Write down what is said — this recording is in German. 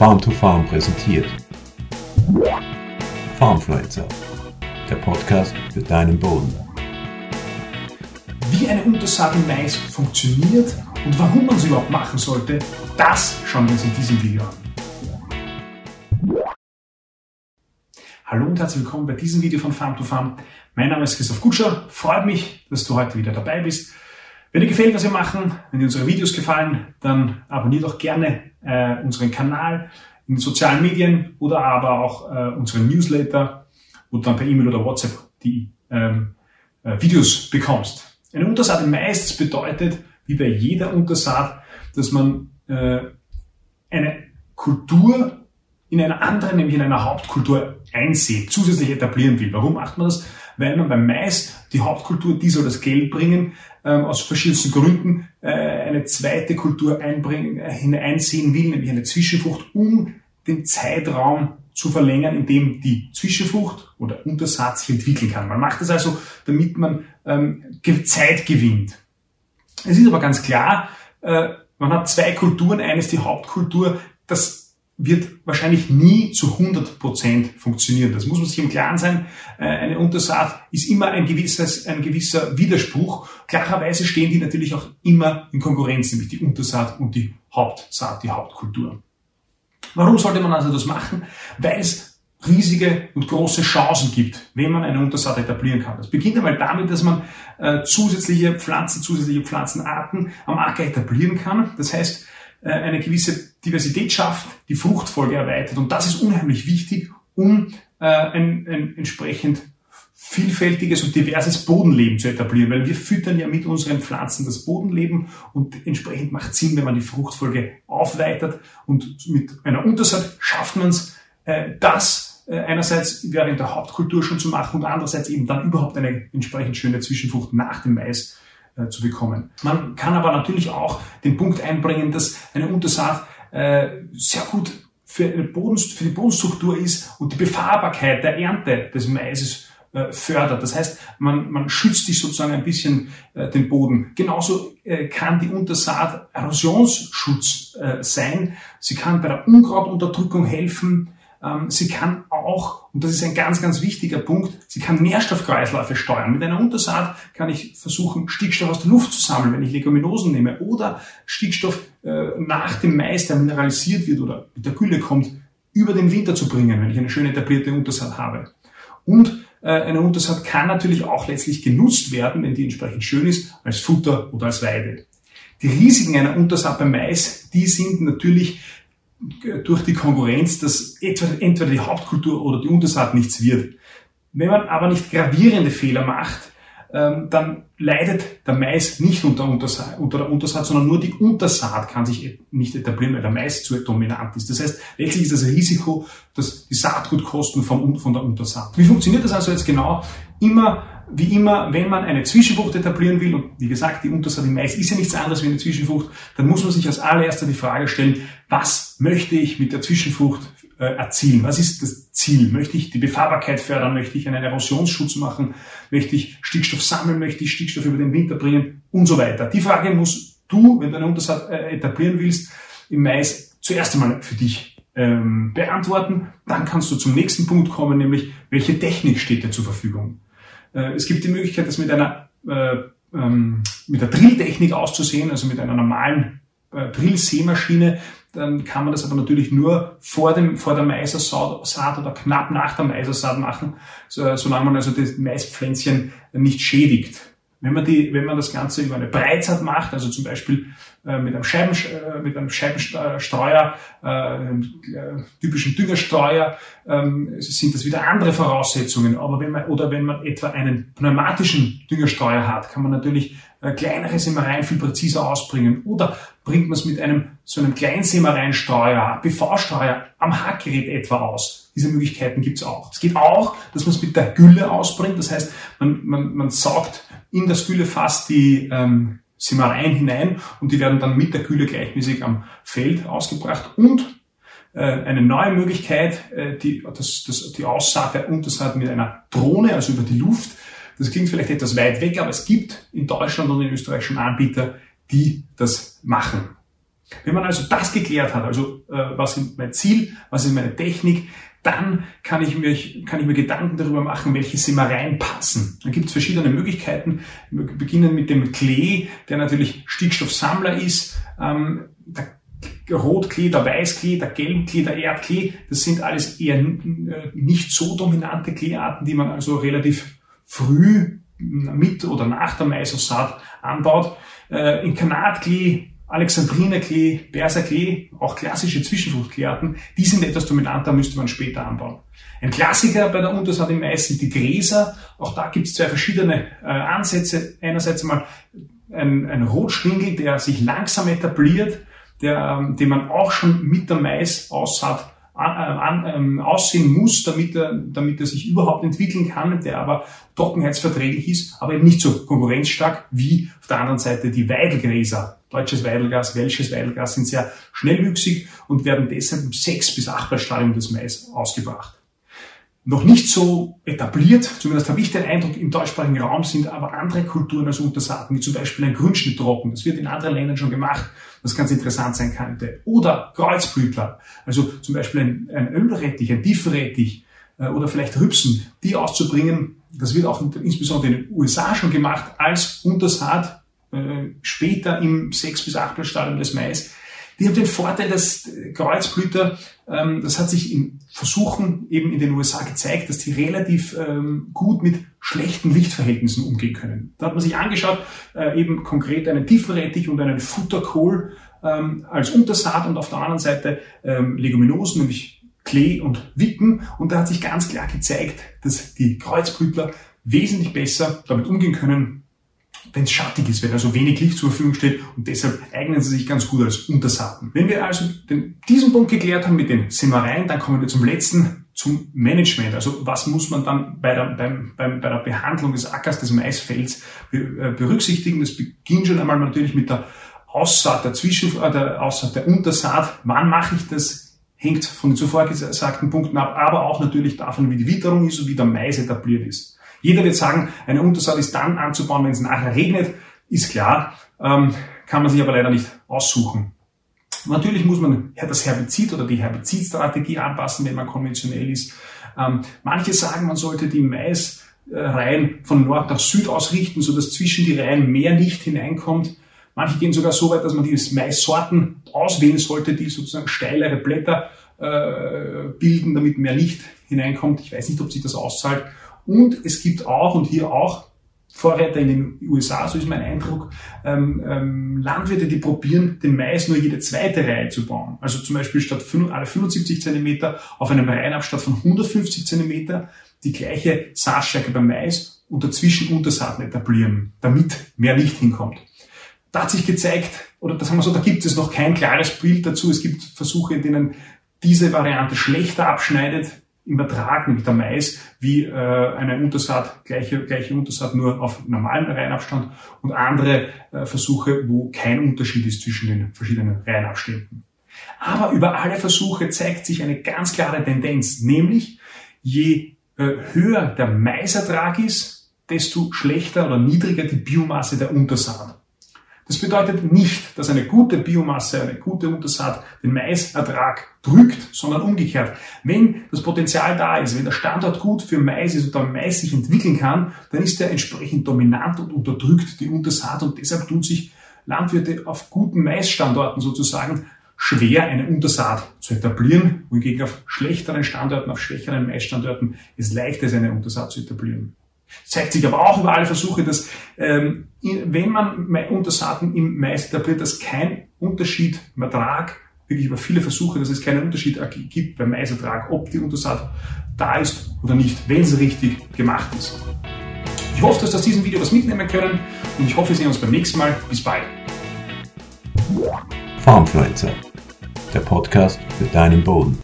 Farm to Farm präsentiert. Farmfluencer, der Podcast für deinen Boden. Wie eine Untersaat im Mais funktioniert und warum man sie überhaupt machen sollte, das schauen wir uns in diesem Video an. Hallo und herzlich willkommen bei diesem Video von Farm to Farm. Mein Name ist Christoph Kutscher. Freut mich, dass du heute wieder dabei bist. Wenn dir gefällt, was wir machen, wenn dir unsere Videos gefallen, dann abonniere doch gerne äh, unseren Kanal in den sozialen Medien oder aber auch äh, unseren Newsletter, wo du dann per E-Mail oder WhatsApp die ähm, äh, Videos bekommst. Eine Untersaat das bedeutet, wie bei jeder Untersaat, dass man äh, eine Kultur in einer anderen, nämlich in einer Hauptkultur einsät, zusätzlich etablieren will. Warum macht man das? Weil man beim Mais die Hauptkultur, die soll das Geld bringen, ähm, aus verschiedensten Gründen äh, eine zweite Kultur einbringen, äh, hineinsehen will, nämlich eine Zwischenfrucht, um den Zeitraum zu verlängern, in dem die Zwischenfrucht oder Untersaat sich entwickeln kann. Man macht das also, damit man ähm, Zeit gewinnt. Es ist aber ganz klar, äh, man hat zwei Kulturen. Eines die Hauptkultur, das wird wahrscheinlich nie zu 100 Prozent funktionieren. Das muss man sich im Klaren sein. Äh, eine Untersaat ist immer ein, gewisses, ein gewisser Widerspruch. Klarerweise stehen die natürlich auch immer in Konkurrenz, nämlich die Untersaat und die Hauptsaat, die Hauptkultur. Warum sollte man also das machen? Weil es riesige und große Chancen gibt, wenn man eine Untersaat etablieren kann. Das beginnt einmal damit, dass man äh, zusätzliche Pflanzen, zusätzliche Pflanzenarten am Acker etablieren kann. Das heißt, äh, eine gewisse Diversität schafft, die Fruchtfolge erweitert. Und das ist unheimlich wichtig, um äh, ein, ein entsprechend vielfältiges und diverses Bodenleben zu etablieren, weil wir füttern ja mit unseren Pflanzen das Bodenleben und entsprechend macht Sinn, wenn man die Fruchtfolge aufweitert und mit einer Untersaat schafft man es, äh, das einerseits während der Hauptkultur schon zu machen und andererseits eben dann überhaupt eine entsprechend schöne Zwischenfrucht nach dem Mais äh, zu bekommen. Man kann aber natürlich auch den Punkt einbringen, dass eine Untersaat äh, sehr gut für, Boden, für die Bodenstruktur ist und die Befahrbarkeit der Ernte des Maises äh, fördert. Das heißt, man, man schützt sich sozusagen ein bisschen äh, den Boden. Genauso äh, kann die Untersaat Erosionsschutz äh, sein. Sie kann bei der Unkrautunterdrückung helfen. Ähm, sie kann auch, und das ist ein ganz, ganz wichtiger Punkt, sie kann Nährstoffkreisläufe steuern. Mit einer Untersaat kann ich versuchen, Stickstoff aus der Luft zu sammeln, wenn ich Leguminosen nehme, oder Stickstoff äh, nach dem Mais, der mineralisiert wird oder mit der Gülle kommt, über den Winter zu bringen, wenn ich eine schön etablierte Untersaat habe. Und äh, eine Untersaat kann natürlich auch letztlich genutzt werden, wenn die entsprechend schön ist, als Futter oder als Weide. Die Risiken einer Untersaat beim Mais, die sind natürlich durch die Konkurrenz, dass entweder die Hauptkultur oder die Untersaat nichts wird. Wenn man aber nicht gravierende Fehler macht, ähm, dann leidet der Mais nicht unter, Untersaat, unter der Untersaat, sondern nur die Untersaat kann sich nicht etablieren, weil der Mais zu dominant ist. Das heißt, letztlich ist das Risiko, dass die Saatgutkosten von der Untersaat. Wie funktioniert das also jetzt genau? Immer wie immer, wenn man eine Zwischenfrucht etablieren will, und wie gesagt, die Untersaat im Mais ist ja nichts anderes wie eine Zwischenfrucht, dann muss man sich als allererster die Frage stellen, was möchte ich mit der Zwischenfrucht äh, erzielen? Was ist das Ziel? Möchte ich die Befahrbarkeit fördern? Möchte ich einen Erosionsschutz machen? Möchte ich Stickstoff sammeln? Möchte ich Stickstoff über den Winter bringen? Und so weiter. Die Frage musst du, wenn du eine Untersaat äh, etablieren willst, im Mais zuerst einmal für dich ähm, beantworten. Dann kannst du zum nächsten Punkt kommen, nämlich welche Technik steht dir zur Verfügung? Äh, es gibt die Möglichkeit, das mit einer äh, ähm, mit der Drilltechnik auszusehen, also mit einer normalen äh, Drillsämaschine. Dann kann man das aber natürlich nur vor, dem, vor der Maisersaat oder knapp nach der Maisersaat machen, so, solange man also das Maispflänzchen nicht schädigt. Wenn man, die, wenn man das Ganze über eine Breitsaat macht, also zum Beispiel äh, mit einem, Scheiben, äh, mit einem Scheibenstreuer, äh, einem typischen Düngerstreuer, ähm, sind das wieder andere Voraussetzungen. Aber wenn man, oder wenn man etwa einen pneumatischen Düngerstreuer hat, kann man natürlich kleinere Sämereien viel präziser ausbringen. Oder bringt man es mit einem so einem Kleinsämereienstreuer, PV-Streuer am Hackgerät etwa aus. Diese Möglichkeiten gibt es auch. Es geht auch, dass man es mit der Gülle ausbringt. Das heißt, man, man, man saugt in das Güllefass die ähm, Sämereien hinein und die werden dann mit der Gülle gleichmäßig am Feld ausgebracht und äh, eine neue Möglichkeit, äh, die, das, das, die Aussaat der Untersaat mit einer Drohne, also über die Luft. Das klingt vielleicht etwas weit weg, aber es gibt in Deutschland und in Österreich schon Anbieter, die das machen. Wenn man also das geklärt hat, also äh, was ist mein Ziel, was ist meine Technik, dann kann ich, mir, kann ich mir Gedanken darüber machen, welche Sämereien passen. Da gibt es verschiedene Möglichkeiten. Wir beginnen mit dem Klee, der natürlich Stickstoffsammler ist. Ähm, der Rotklee, der Weißklee, der Gelbklee, der Erdklee, das sind alles eher äh, nicht so dominante Kleearten, die man also relativ früh mit oder nach der Maisaussaat anbaut. Äh, in Kanatklee Alexandrinerklee, Berserklee, auch klassische Zwischenfruchtkleearten, die sind etwas dominanter, müsste man später anbauen. Ein Klassiker bei der Untersaat im Mais sind die Gräser. Auch da gibt es zwei verschiedene äh, Ansätze. Einerseits einmal ein, ein Rotschwingel, der sich langsam etabliert, der, ähm, den man auch schon mit der Maisaussaat an, an, ähm, aussehen muss, damit er, damit er sich überhaupt entwickeln kann, der aber trockenheitsverträglich ist, aber eben nicht so konkurrenzstark wie auf der anderen Seite die Weidelgräser. Deutsches Weidelgras, welsches Weidelgras sind sehr schnellwüchsig und werden deshalb im sechs bis acht Stadium des Mais ausgebracht noch nicht so etabliert, zumindest habe ich den Eindruck, im deutschsprachigen Raum sind aber andere Kulturen als Untersaaten, wie zum Beispiel ein Grünschnitttrocken. Das wird in anderen Ländern schon gemacht, was ganz interessant sein könnte. Oder Kreuzblütler, also zum Beispiel ein, ein Ölrettich, ein Tiefrettich äh, oder vielleicht Rübsen, die auszubringen. Das wird auch insbesondere in den USA schon gemacht als Untersaat, äh, später im 6 bis 8 Stadium des Mais die haben den Vorteil, dass Kreuzblüter, ähm, das hat sich in Versuchen eben in den USA gezeigt, dass die relativ ähm, gut mit schlechten Lichtverhältnissen umgehen können. Da hat man sich angeschaut, äh, eben konkret einen Tiefenrettich und einen Futterkohl ähm, als Untersaat und auf der anderen Seite ähm, Leguminosen, nämlich Klee und Wicken. Und da hat sich ganz klar gezeigt, dass die Kreuzblütler wesentlich besser damit umgehen können, wenn es schattig ist, wenn also wenig Licht zur Verfügung steht und deshalb eignen sie sich ganz gut als Untersaaten. Wenn wir also den, diesen Punkt geklärt haben mit den Sämereien, dann kommen wir zum letzten, zum Management. Also was muss man dann bei der, beim, beim, bei der Behandlung des Ackers, des Maisfelds äh, berücksichtigen? Das beginnt schon einmal natürlich mit der Aussaat der Zwischen, äh, der Aussaat der Untersaat. Wann mache ich das? Hängt von den zuvor gesagten Punkten ab, aber auch natürlich davon, wie die Witterung ist und wie der Mais etabliert ist. Jeder wird sagen, eine Untersaat ist dann anzubauen, wenn es nachher regnet. Ist klar, ähm, kann man sich aber leider nicht aussuchen. Natürlich muss man das Herbizid oder die Herbizidstrategie anpassen, wenn man konventionell ist. Ähm, manche sagen, man sollte die Maisreihen von Nord nach Süd ausrichten, sodass zwischen die Reihen mehr Licht hineinkommt. Manche gehen sogar so weit, dass man die Maissorten auswählen sollte, die sozusagen steilere Blätter äh, bilden, damit mehr Licht hineinkommt. Ich weiß nicht, ob sich das auszahlt. Und es gibt auch, und hier auch, Vorreiter in den USA, so ist mein Eindruck, ähm, ähm, Landwirte, die probieren, den Mais nur jede zweite Reihe zu bauen. Also zum Beispiel statt alle 75 Zentimeter auf einem Reihenabstand von 150 Zentimeter die gleiche Saatstärke beim Mais und dazwischen Untersaaten etablieren, damit mehr Licht hinkommt. Da hat sich gezeigt, oder das haben wir so, da gibt es noch kein klares Bild dazu. Es gibt Versuche, in denen diese Variante schlechter abschneidet im Ertrag, nämlich der Mais, wie äh, eine Untersaat, gleiche, gleiche Untersaat nur auf normalen Reihenabstand und andere äh, Versuche, wo kein Unterschied ist zwischen den verschiedenen Reihenabständen. Aber über alle Versuche zeigt sich eine ganz klare Tendenz, nämlich je äh, höher der Maisertrag ist, desto schlechter oder niedriger die Biomasse der Untersaat. Das bedeutet nicht, dass eine gute Biomasse, eine gute Untersaat den Maisertrag drückt, sondern umgekehrt. Wenn das Potenzial da ist, wenn der Standort gut für Mais ist und der Mais sich entwickeln kann, dann ist er entsprechend dominant und unterdrückt die Untersaat und deshalb tun sich Landwirte auf guten Maisstandorten sozusagen schwer, eine Untersaat zu etablieren, wohingegen auf schlechteren Standorten, auf schwächeren Maisstandorten es leichter ist, eine Untersaat zu etablieren. Zeigt sich aber auch über alle Versuche, dass ähm, wenn man Untersaaten im Mais etabliert, dass kein Unterschied im Ertrag, wirklich über viele Versuche, dass es keinen Unterschied gibt beim Maisertrag, ob die Untersaat da ist oder nicht, wenn sie richtig gemacht ist. Ich hoffe, dass Sie aus diesem Video was mitnehmen können und ich hoffe, wir sehen uns beim nächsten Mal. Bis bald. Farmfluencer, der Podcast für deinen Boden.